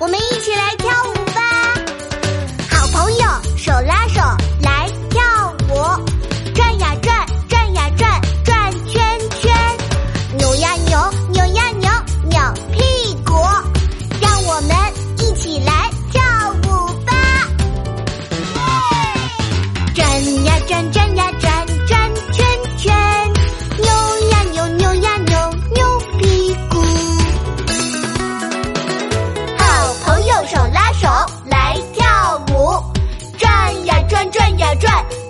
我们一起来跳舞吧。好朋友手拉手来跳舞。转呀转转呀转转圈圈扭呀扭扭呀扭扭屁股让我们一起来跳舞吧。转呀转转呀转。转。